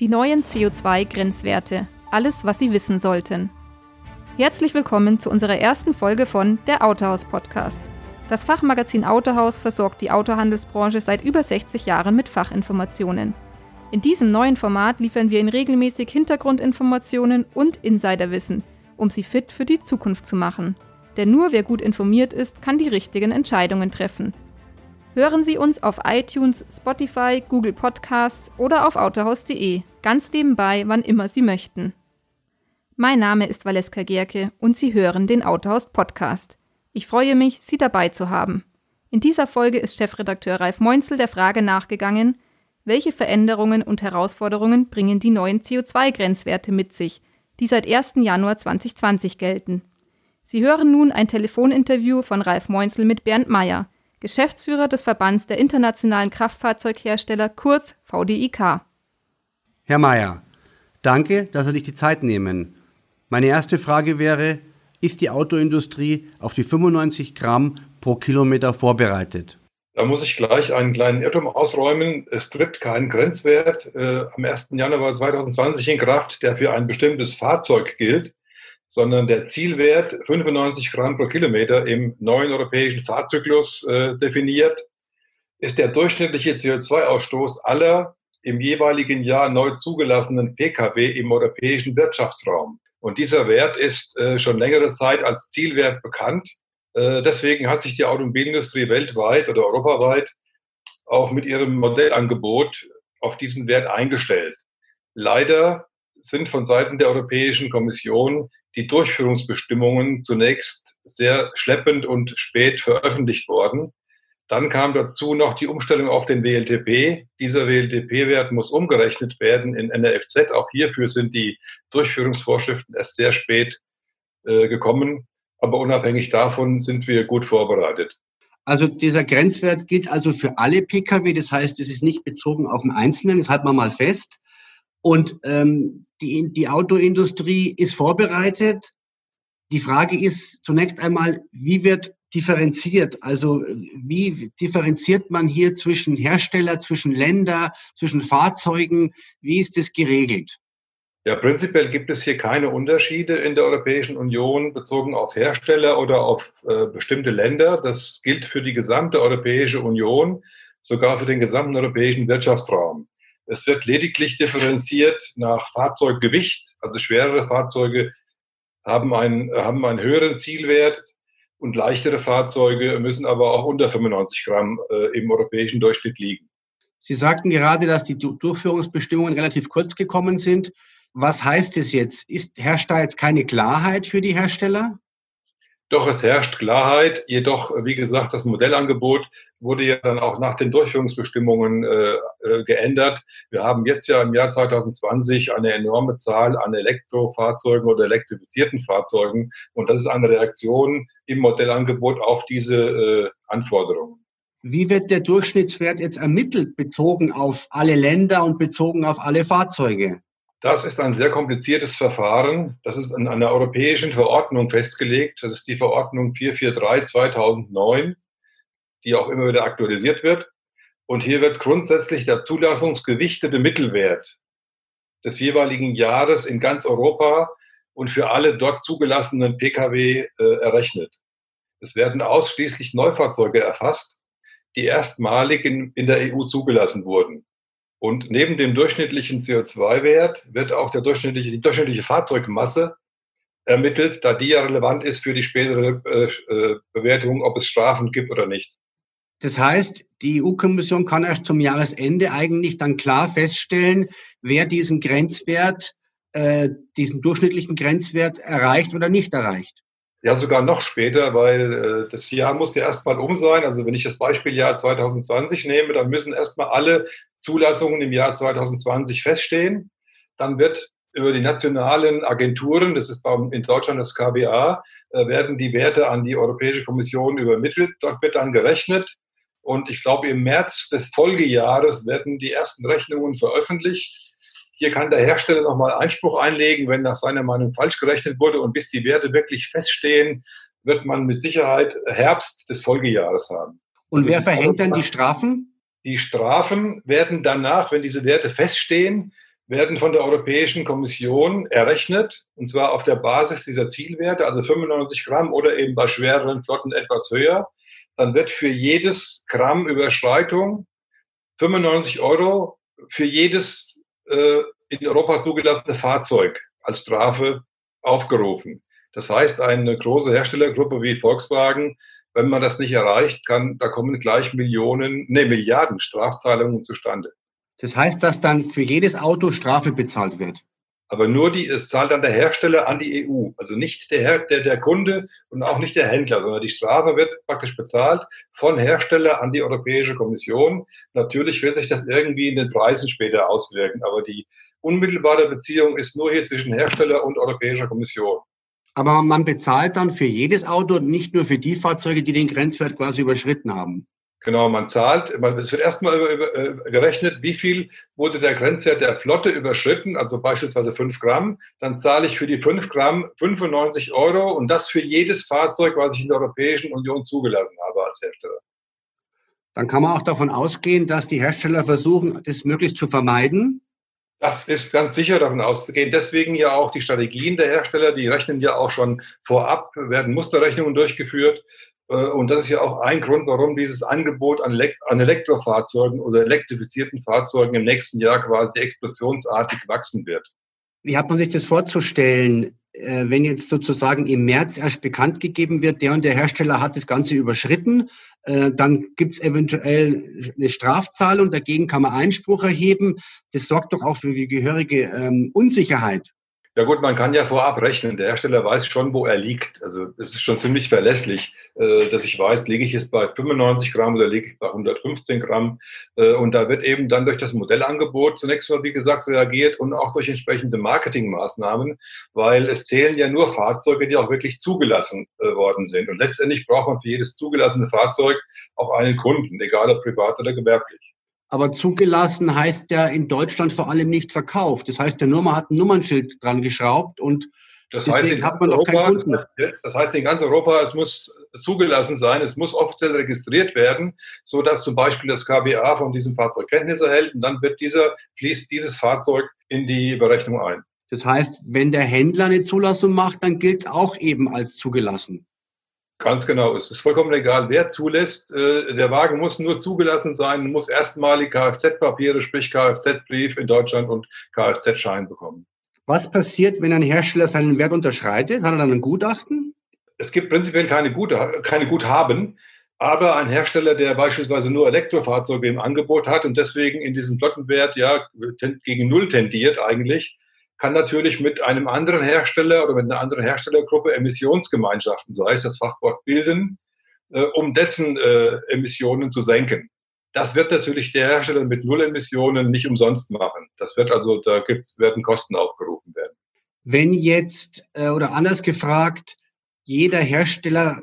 Die neuen CO2-Grenzwerte. Alles, was Sie wissen sollten. Herzlich willkommen zu unserer ersten Folge von Der Autohaus Podcast. Das Fachmagazin Autohaus versorgt die Autohandelsbranche seit über 60 Jahren mit Fachinformationen. In diesem neuen Format liefern wir Ihnen regelmäßig Hintergrundinformationen und Insiderwissen, um Sie fit für die Zukunft zu machen. Denn nur wer gut informiert ist, kann die richtigen Entscheidungen treffen. Hören Sie uns auf iTunes, Spotify, Google Podcasts oder auf autohaus.de, ganz nebenbei, wann immer Sie möchten. Mein Name ist Valeska Gerke und Sie hören den Autohaus Podcast. Ich freue mich, Sie dabei zu haben. In dieser Folge ist Chefredakteur Ralf Meunzel der Frage nachgegangen, welche Veränderungen und Herausforderungen bringen die neuen CO2-Grenzwerte mit sich, die seit 1. Januar 2020 gelten. Sie hören nun ein Telefoninterview von Ralf Meunzel mit Bernd Meyer, Geschäftsführer des Verbands der internationalen Kraftfahrzeughersteller, kurz VDIK. Herr Mayer, danke, dass Sie sich die Zeit nehmen. Meine erste Frage wäre, ist die Autoindustrie auf die 95 Gramm pro Kilometer vorbereitet? Da muss ich gleich einen kleinen Irrtum ausräumen. Es tritt kein Grenzwert äh, am 1. Januar 2020 in Kraft, der für ein bestimmtes Fahrzeug gilt sondern der Zielwert 95 Gramm pro Kilometer im neuen europäischen Fahrzyklus äh, definiert, ist der durchschnittliche CO2-Ausstoß aller im jeweiligen Jahr neu zugelassenen Pkw im europäischen Wirtschaftsraum. Und dieser Wert ist äh, schon längere Zeit als Zielwert bekannt. Äh, deswegen hat sich die Automobilindustrie weltweit oder europaweit auch mit ihrem Modellangebot auf diesen Wert eingestellt. Leider sind von Seiten der Europäischen Kommission die Durchführungsbestimmungen zunächst sehr schleppend und spät veröffentlicht worden. Dann kam dazu noch die Umstellung auf den WLTP. Dieser WLTP-Wert muss umgerechnet werden in NRFZ. Auch hierfür sind die Durchführungsvorschriften erst sehr spät äh, gekommen. Aber unabhängig davon sind wir gut vorbereitet. Also dieser Grenzwert gilt also für alle Pkw. Das heißt, es ist nicht bezogen auf den Einzelnen. Das halten wir mal fest. Und ähm, die, die Autoindustrie ist vorbereitet. Die Frage ist zunächst einmal, wie wird differenziert? Also wie differenziert man hier zwischen Hersteller, zwischen Länder, zwischen Fahrzeugen? Wie ist das geregelt? Ja, prinzipiell gibt es hier keine Unterschiede in der Europäischen Union bezogen auf Hersteller oder auf äh, bestimmte Länder. Das gilt für die gesamte Europäische Union, sogar für den gesamten europäischen Wirtschaftsraum. Es wird lediglich differenziert nach Fahrzeuggewicht. Also schwerere Fahrzeuge haben einen, haben einen höheren Zielwert und leichtere Fahrzeuge müssen aber auch unter 95 Gramm äh, im europäischen Durchschnitt liegen. Sie sagten gerade, dass die Durchführungsbestimmungen relativ kurz gekommen sind. Was heißt es jetzt? Ist, herrscht da jetzt keine Klarheit für die Hersteller? Doch es herrscht Klarheit. Jedoch, wie gesagt, das Modellangebot wurde ja dann auch nach den Durchführungsbestimmungen äh, äh, geändert. Wir haben jetzt ja im Jahr 2020 eine enorme Zahl an Elektrofahrzeugen oder elektrifizierten Fahrzeugen. Und das ist eine Reaktion im Modellangebot auf diese äh, Anforderungen. Wie wird der Durchschnittswert jetzt ermittelt, bezogen auf alle Länder und bezogen auf alle Fahrzeuge? Das ist ein sehr kompliziertes Verfahren. Das ist in einer europäischen Verordnung festgelegt. Das ist die Verordnung 443 2009, die auch immer wieder aktualisiert wird. Und hier wird grundsätzlich der zulassungsgewichtete Mittelwert des jeweiligen Jahres in ganz Europa und für alle dort zugelassenen Pkw äh, errechnet. Es werden ausschließlich Neufahrzeuge erfasst, die erstmalig in, in der EU zugelassen wurden. Und neben dem durchschnittlichen CO2-Wert wird auch der durchschnittliche, die durchschnittliche Fahrzeugmasse ermittelt, da die ja relevant ist für die spätere äh, äh Bewertung, ob es Strafen gibt oder nicht. Das heißt, die EU-Kommission kann erst zum Jahresende eigentlich dann klar feststellen, wer diesen Grenzwert, äh, diesen durchschnittlichen Grenzwert erreicht oder nicht erreicht. Ja, sogar noch später, weil äh, das Jahr muss ja erstmal um sein. Also wenn ich das Beispieljahr 2020 nehme, dann müssen erstmal alle Zulassungen im Jahr 2020 feststehen. Dann wird über die nationalen Agenturen, das ist in Deutschland das KBA, äh, werden die Werte an die Europäische Kommission übermittelt. Dort wird dann gerechnet. Und ich glaube, im März des Folgejahres werden die ersten Rechnungen veröffentlicht. Hier kann der Hersteller nochmal Einspruch einlegen, wenn nach seiner Meinung falsch gerechnet wurde. Und bis die Werte wirklich feststehen, wird man mit Sicherheit Herbst des Folgejahres haben. Und also wer verhängt dann die Strafen? Die Strafen werden danach, wenn diese Werte feststehen, werden von der Europäischen Kommission errechnet, und zwar auf der Basis dieser Zielwerte, also 95 Gramm oder eben bei schwereren Flotten etwas höher. Dann wird für jedes Gramm Überschreitung 95 Euro für jedes äh, in Europa zugelassene Fahrzeug als Strafe aufgerufen. Das heißt, eine große Herstellergruppe wie Volkswagen, wenn man das nicht erreicht, kann, da kommen gleich Millionen, nee, Milliarden Strafzahlungen zustande. Das heißt, dass dann für jedes Auto Strafe bezahlt wird. Aber nur die, es zahlt dann der Hersteller an die EU. Also nicht der, der, der Kunde und auch nicht der Händler, sondern die Strafe wird praktisch bezahlt von Hersteller an die Europäische Kommission. Natürlich wird sich das irgendwie in den Preisen später auswirken, aber die unmittelbare Beziehung ist nur hier zwischen Hersteller und Europäischer Kommission. Aber man bezahlt dann für jedes Auto, nicht nur für die Fahrzeuge, die den Grenzwert quasi überschritten haben. Genau, man zahlt, es wird erstmal äh, gerechnet, wie viel wurde der Grenzwert der Flotte überschritten, also beispielsweise 5 Gramm. Dann zahle ich für die 5 Gramm 95 Euro und das für jedes Fahrzeug, was ich in der Europäischen Union zugelassen habe als Hersteller. Dann kann man auch davon ausgehen, dass die Hersteller versuchen, das möglichst zu vermeiden. Das ist ganz sicher davon auszugehen. Deswegen ja auch die Strategien der Hersteller, die rechnen ja auch schon vorab, werden Musterrechnungen durchgeführt und das ist ja auch ein Grund, warum dieses Angebot an, Elektrofahrzeugen oder elektrifizierten Fahrzeugen im nächsten Jahr quasi explosionsartig wachsen wird. Wie hat man sich das vorzustellen, äh, wenn jetzt sozusagen im März erst bekannt gegeben wird, der und der Hersteller hat das Ganze überschritten, äh, dann gibt es eventuell eine Strafzahlung, dagegen kann man Einspruch erheben. Das sorgt doch auch für die gehörige ähm, Unsicherheit. Ja gut, man kann ja vorab rechnen. Der Hersteller weiß schon, wo er liegt. Also es ist schon ziemlich verlässlich, äh, dass ich weiß, liege ich jetzt bei 95 Gramm oder liege ich bei 115 Gramm. Äh, und da wird eben dann durch das Modellangebot zunächst mal, wie gesagt, reagiert und auch durch entsprechende Marketingmaßnahmen, weil es zählen ja nur Fahrzeuge, die auch wirklich zugelassen äh, worden sind. Und letztendlich braucht man für jedes zugelassene Fahrzeug auch einen Kunden, egal ob privat oder gewerblich. Aber zugelassen heißt ja in Deutschland vor allem nicht verkauft. Das heißt, der Nummer hat ein Nummernschild dran geschraubt und das heißt, in hat man Europa, auch keinen Kunden. Das heißt, in ganz Europa, es muss zugelassen sein, es muss offiziell registriert werden, so dass zum Beispiel das KBA von diesem Fahrzeug Kenntnis erhält und dann wird dieser, fließt dieses Fahrzeug in die Berechnung ein. Das heißt, wenn der Händler eine Zulassung macht, dann gilt es auch eben als zugelassen. Ganz genau. Es ist vollkommen egal, wer zulässt. Äh, der Wagen muss nur zugelassen sein, muss erstmalig Kfz-Papiere, sprich Kfz-Brief in Deutschland und Kfz-Schein bekommen. Was passiert, wenn ein Hersteller seinen Wert unterschreitet? Hat er dann ein Gutachten? Es gibt prinzipiell keine, Gute, keine Guthaben, aber ein Hersteller, der beispielsweise nur Elektrofahrzeuge im Angebot hat und deswegen in diesem Flottenwert ja gegen Null tendiert eigentlich, kann natürlich mit einem anderen Hersteller oder mit einer anderen Herstellergruppe Emissionsgemeinschaften, sei es das Fachwort bilden, äh, um dessen äh, Emissionen zu senken. Das wird natürlich der Hersteller mit Null Emissionen nicht umsonst machen. Das wird also, da gibt's, werden Kosten aufgerufen werden. Wenn jetzt, äh, oder anders gefragt, jeder Hersteller,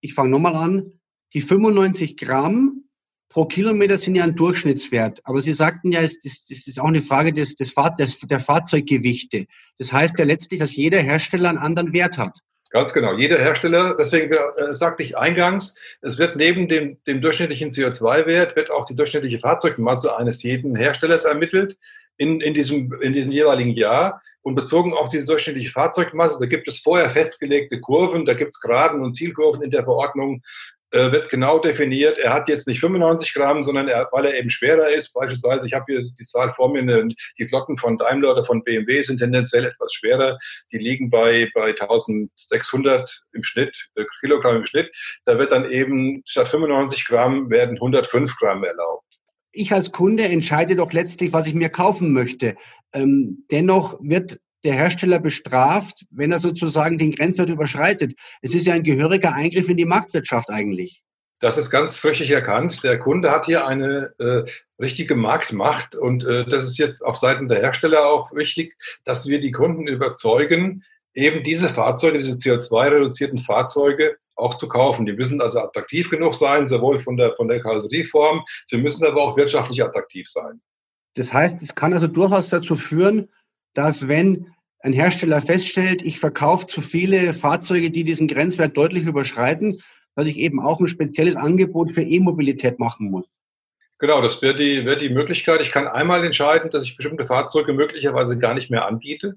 ich fange nochmal an, die 95 Gramm pro Kilometer sind ja ein Durchschnittswert. Aber Sie sagten ja, das, das ist auch eine Frage des, des, des, der Fahrzeuggewichte. Das heißt ja letztlich, dass jeder Hersteller einen anderen Wert hat. Ganz genau. Jeder Hersteller, deswegen äh, sagte ich eingangs, es wird neben dem, dem durchschnittlichen CO2-Wert, wird auch die durchschnittliche Fahrzeugmasse eines jeden Herstellers ermittelt in, in, diesem, in diesem jeweiligen Jahr. Und bezogen auf diese durchschnittliche Fahrzeugmasse, da gibt es vorher festgelegte Kurven, da gibt es Geraden und Zielkurven in der Verordnung, äh, wird genau definiert. Er hat jetzt nicht 95 Gramm, sondern er, weil er eben schwerer ist. Beispielsweise, ich habe hier die Zahl vor mir, die Flotten von Daimler oder von BMW sind tendenziell etwas schwerer. Die liegen bei, bei 1600 im Schnitt, äh, Kilogramm im Schnitt. Da wird dann eben statt 95 Gramm werden 105 Gramm erlaubt ich als Kunde entscheide doch letztlich, was ich mir kaufen möchte. Ähm, dennoch wird der Hersteller bestraft, wenn er sozusagen den Grenzwert überschreitet. Es ist ja ein gehöriger Eingriff in die Marktwirtschaft eigentlich. Das ist ganz richtig erkannt. Der Kunde hat hier eine äh, richtige Marktmacht und äh, das ist jetzt auf Seiten der Hersteller auch wichtig, dass wir die Kunden überzeugen, eben diese Fahrzeuge, diese CO2-reduzierten Fahrzeuge auch zu kaufen. Die müssen also attraktiv genug sein, sowohl von der, von der Karosserieform, sie müssen aber auch wirtschaftlich attraktiv sein. Das heißt, es kann also durchaus dazu führen, dass wenn ein Hersteller feststellt, ich verkaufe zu viele Fahrzeuge, die diesen Grenzwert deutlich überschreiten, dass ich eben auch ein spezielles Angebot für E-Mobilität machen muss. Genau, das wäre die, wär die Möglichkeit. Ich kann einmal entscheiden, dass ich bestimmte Fahrzeuge möglicherweise gar nicht mehr anbiete.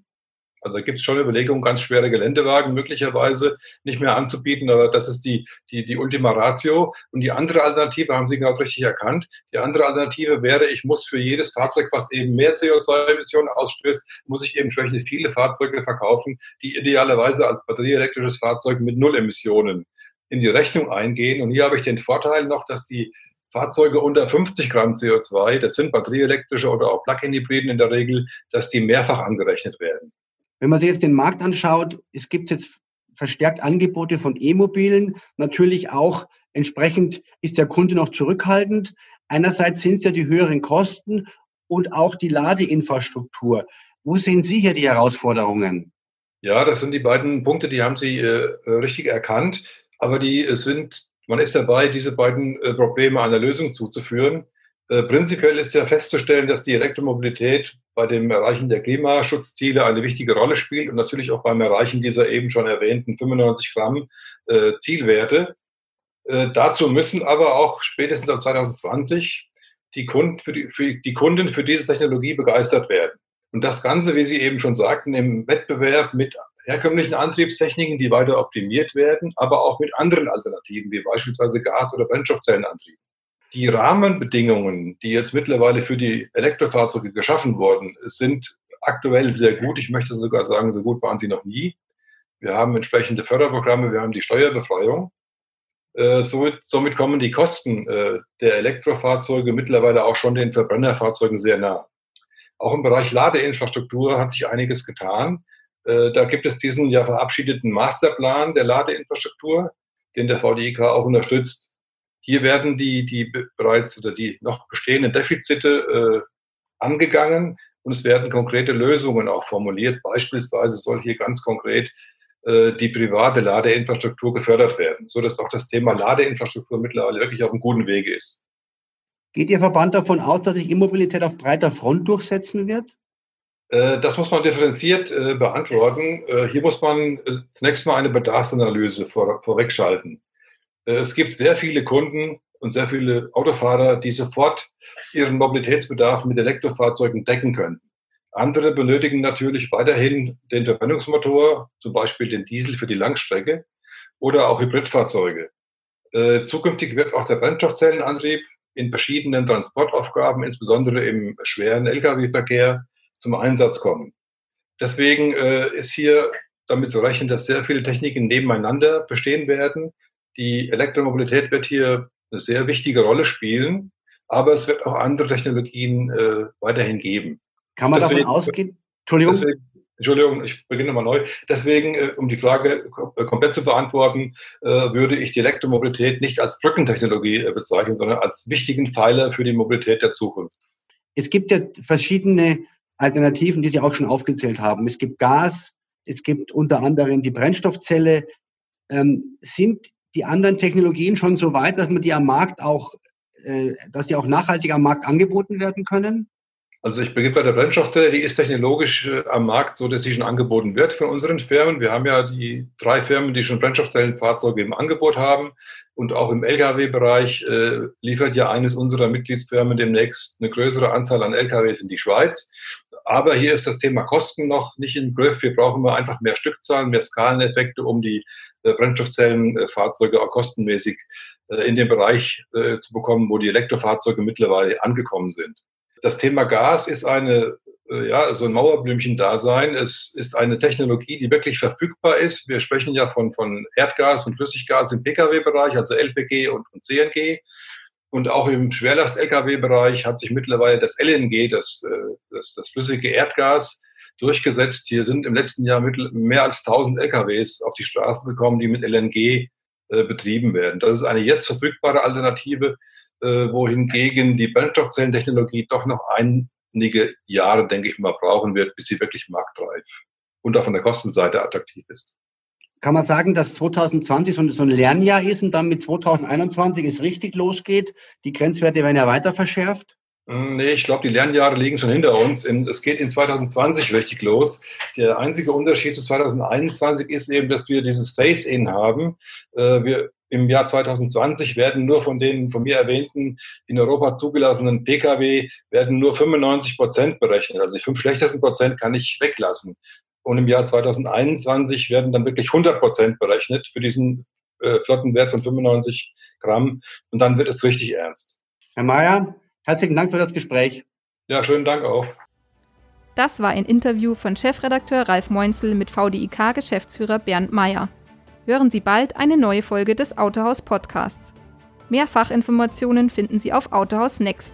Also gibt es schon Überlegungen, ganz schwere Geländewagen möglicherweise nicht mehr anzubieten, aber das ist die, die, die Ultima Ratio. Und die andere Alternative haben Sie genau richtig erkannt. Die andere Alternative wäre, ich muss für jedes Fahrzeug, was eben mehr CO2-Emissionen ausstößt, muss ich eben entsprechend viele Fahrzeuge verkaufen, die idealerweise als batterieelektrisches Fahrzeug mit Null Emissionen in die Rechnung eingehen. Und hier habe ich den Vorteil noch, dass die Fahrzeuge unter 50 Gramm CO2, das sind batterieelektrische oder auch Plug-in-Hybriden in der Regel, dass die mehrfach angerechnet werden. Wenn man sich jetzt den Markt anschaut, es gibt jetzt verstärkt Angebote von E-Mobilen, natürlich auch entsprechend ist der Kunde noch zurückhaltend. Einerseits sind es ja die höheren Kosten und auch die Ladeinfrastruktur. Wo sehen Sie hier die Herausforderungen? Ja, das sind die beiden Punkte, die haben Sie äh, richtig erkannt. Aber die äh, sind man ist dabei, diese beiden äh, Probleme einer Lösung zuzuführen. Äh, prinzipiell ist ja festzustellen, dass die Elektromobilität bei dem Erreichen der Klimaschutzziele eine wichtige Rolle spielt und natürlich auch beim Erreichen dieser eben schon erwähnten 95 Gramm äh, Zielwerte. dazu müssen aber auch spätestens ab 2020 die Kunden für, die, für die Kunden für diese Technologie begeistert werden. Und das Ganze, wie Sie eben schon sagten, im Wettbewerb mit herkömmlichen Antriebstechniken, die weiter optimiert werden, aber auch mit anderen Alternativen, wie beispielsweise Gas- oder Brennstoffzellenantrieb. Die Rahmenbedingungen, die jetzt mittlerweile für die Elektrofahrzeuge geschaffen wurden, sind aktuell sehr gut. Ich möchte sogar sagen, so gut waren sie noch nie. Wir haben entsprechende Förderprogramme, wir haben die Steuerbefreiung. Äh, somit, kommen die Kosten äh, der Elektrofahrzeuge mittlerweile auch schon den Verbrennerfahrzeugen sehr nah. Auch im Bereich Ladeinfrastruktur hat sich einiges getan. Äh, da gibt es diesen ja verabschiedeten Masterplan der Ladeinfrastruktur, den der VDIK auch unterstützt. Hier werden die, die bereits oder die noch bestehenden Defizite äh, angegangen und es werden konkrete Lösungen auch formuliert. Beispielsweise soll hier ganz konkret äh, die private Ladeinfrastruktur gefördert werden, sodass auch das Thema Ladeinfrastruktur mittlerweile wirklich auf einem guten Wege ist. Geht Ihr Verband davon aus, dass sich Immobilität auf breiter Front durchsetzen wird? Äh, das muss man differenziert äh, beantworten. Äh, hier muss man zunächst mal eine Bedarfsanalyse vor, vorwegschalten. Es gibt sehr viele Kunden und sehr viele Autofahrer, die sofort ihren Mobilitätsbedarf mit Elektrofahrzeugen decken können. Andere benötigen natürlich weiterhin den Verbrennungsmotor, zum Beispiel den Diesel für die Langstrecke oder auch Hybridfahrzeuge. Zukünftig wird auch der Brennstoffzellenantrieb in verschiedenen Transportaufgaben, insbesondere im schweren Lkw-Verkehr, zum Einsatz kommen. Deswegen äh, ist hier damit zu rechnen, dass sehr viele Techniken nebeneinander bestehen werden. Die Elektromobilität wird hier eine sehr wichtige Rolle spielen, aber es wird auch andere Technologien äh, weiterhin geben. Kann man deswegen, davon ausgehen? Entschuldigung. Deswegen, Entschuldigung, ich beginne mal neu. Deswegen, äh, um die Frage äh, komplett zu beantworten, äh, würde ich die Elektromobilität nicht als Brückentechnologie äh, bezeichnen, sondern als wichtigen Pfeiler für die Mobilität der Zukunft. Es gibt ja verschiedene Alternativen, die Sie auch schon aufgezählt haben. Es gibt Gas, es gibt unter anderem die Brennstoffzelle. Ähm, sind die anderen Technologien schon so weit, dass man die am Markt auch, äh, dass die auch nachhaltig am Markt angeboten werden können? Also ich beginne bei der Brennstoffzelle, die ist technologisch äh, am Markt so, dass sie schon angeboten wird von unseren Firmen. Wir haben ja die drei Firmen, die schon Brennstoffzellenfahrzeuge im Angebot haben. Und auch im Lkw-Bereich äh, liefert ja eines unserer Mitgliedsfirmen demnächst eine größere Anzahl an Lkws in die Schweiz. Aber hier ist das Thema Kosten noch nicht im Griff. Wir brauchen mal einfach mehr Stückzahlen, mehr Skaleneffekte, um die Brennstoffzellenfahrzeuge auch kostenmäßig äh, in den Bereich äh, zu bekommen, wo die Elektrofahrzeuge mittlerweile angekommen sind. Das Thema Gas ist eine, äh, ja, so ein Mauerblümchen-Dasein. Es ist eine Technologie, die wirklich verfügbar ist. Wir sprechen ja von, von Erdgas und Flüssiggas im Pkw-Bereich, also LPG und, und CNG. Und auch im Schwerlast-Lkw-Bereich hat sich mittlerweile das LNG, das, äh, das, das flüssige Erdgas, durchgesetzt. Hier sind im letzten Jahr mehr als 1000 LKWs auf die Straße gekommen, die mit LNG äh, betrieben werden. Das ist eine jetzt verfügbare Alternative, äh, wohingegen die Brennstoffzellentechnologie doch noch einige Jahre, denke ich mal, brauchen wird, bis sie wirklich marktreif und auch von der Kostenseite attraktiv ist kann man sagen, dass 2020 so ein Lernjahr ist und dann mit 2021 es richtig losgeht? Die Grenzwerte werden ja weiter verschärft? Hm, nee, ich glaube, die Lernjahre liegen schon hinter uns. es geht in 2020 richtig los. Der einzige Unterschied zu 2021 ist eben, dass wir dieses Face-In haben. Äh, wir im Jahr 2020 werden nur von den von mir erwähnten in Europa zugelassenen Pkw werden nur 95 Prozent berechnet. Also die fünf schlechtesten Prozent kann ich weglassen. Und im Jahr 2021 werden dann wirklich 100 Prozent berechnet für diesen äh, Flottenwert von 95 Gramm. Und dann wird es richtig ernst. Herr Mayer, herzlichen Dank für das Gespräch. Ja, schönen Dank auch. Das war ein Interview von Chefredakteur Ralf Meunzel mit VDIK-Geschäftsführer Bernd Mayer. Hören Sie bald eine neue Folge des Autohaus Podcasts. Mehr Fachinformationen finden Sie auf Autohaus Next.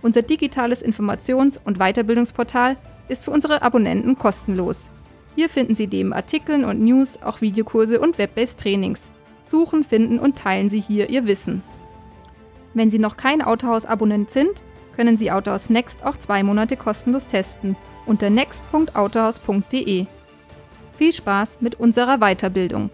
Unser digitales Informations- und Weiterbildungsportal ist für unsere Abonnenten kostenlos. Hier finden Sie neben Artikeln und News auch Videokurse und Web-based Trainings. Suchen, finden und teilen Sie hier Ihr Wissen. Wenn Sie noch kein Autohaus-Abonnent sind, können Sie Autohaus Next auch zwei Monate kostenlos testen unter next.autohaus.de. Viel Spaß mit unserer Weiterbildung!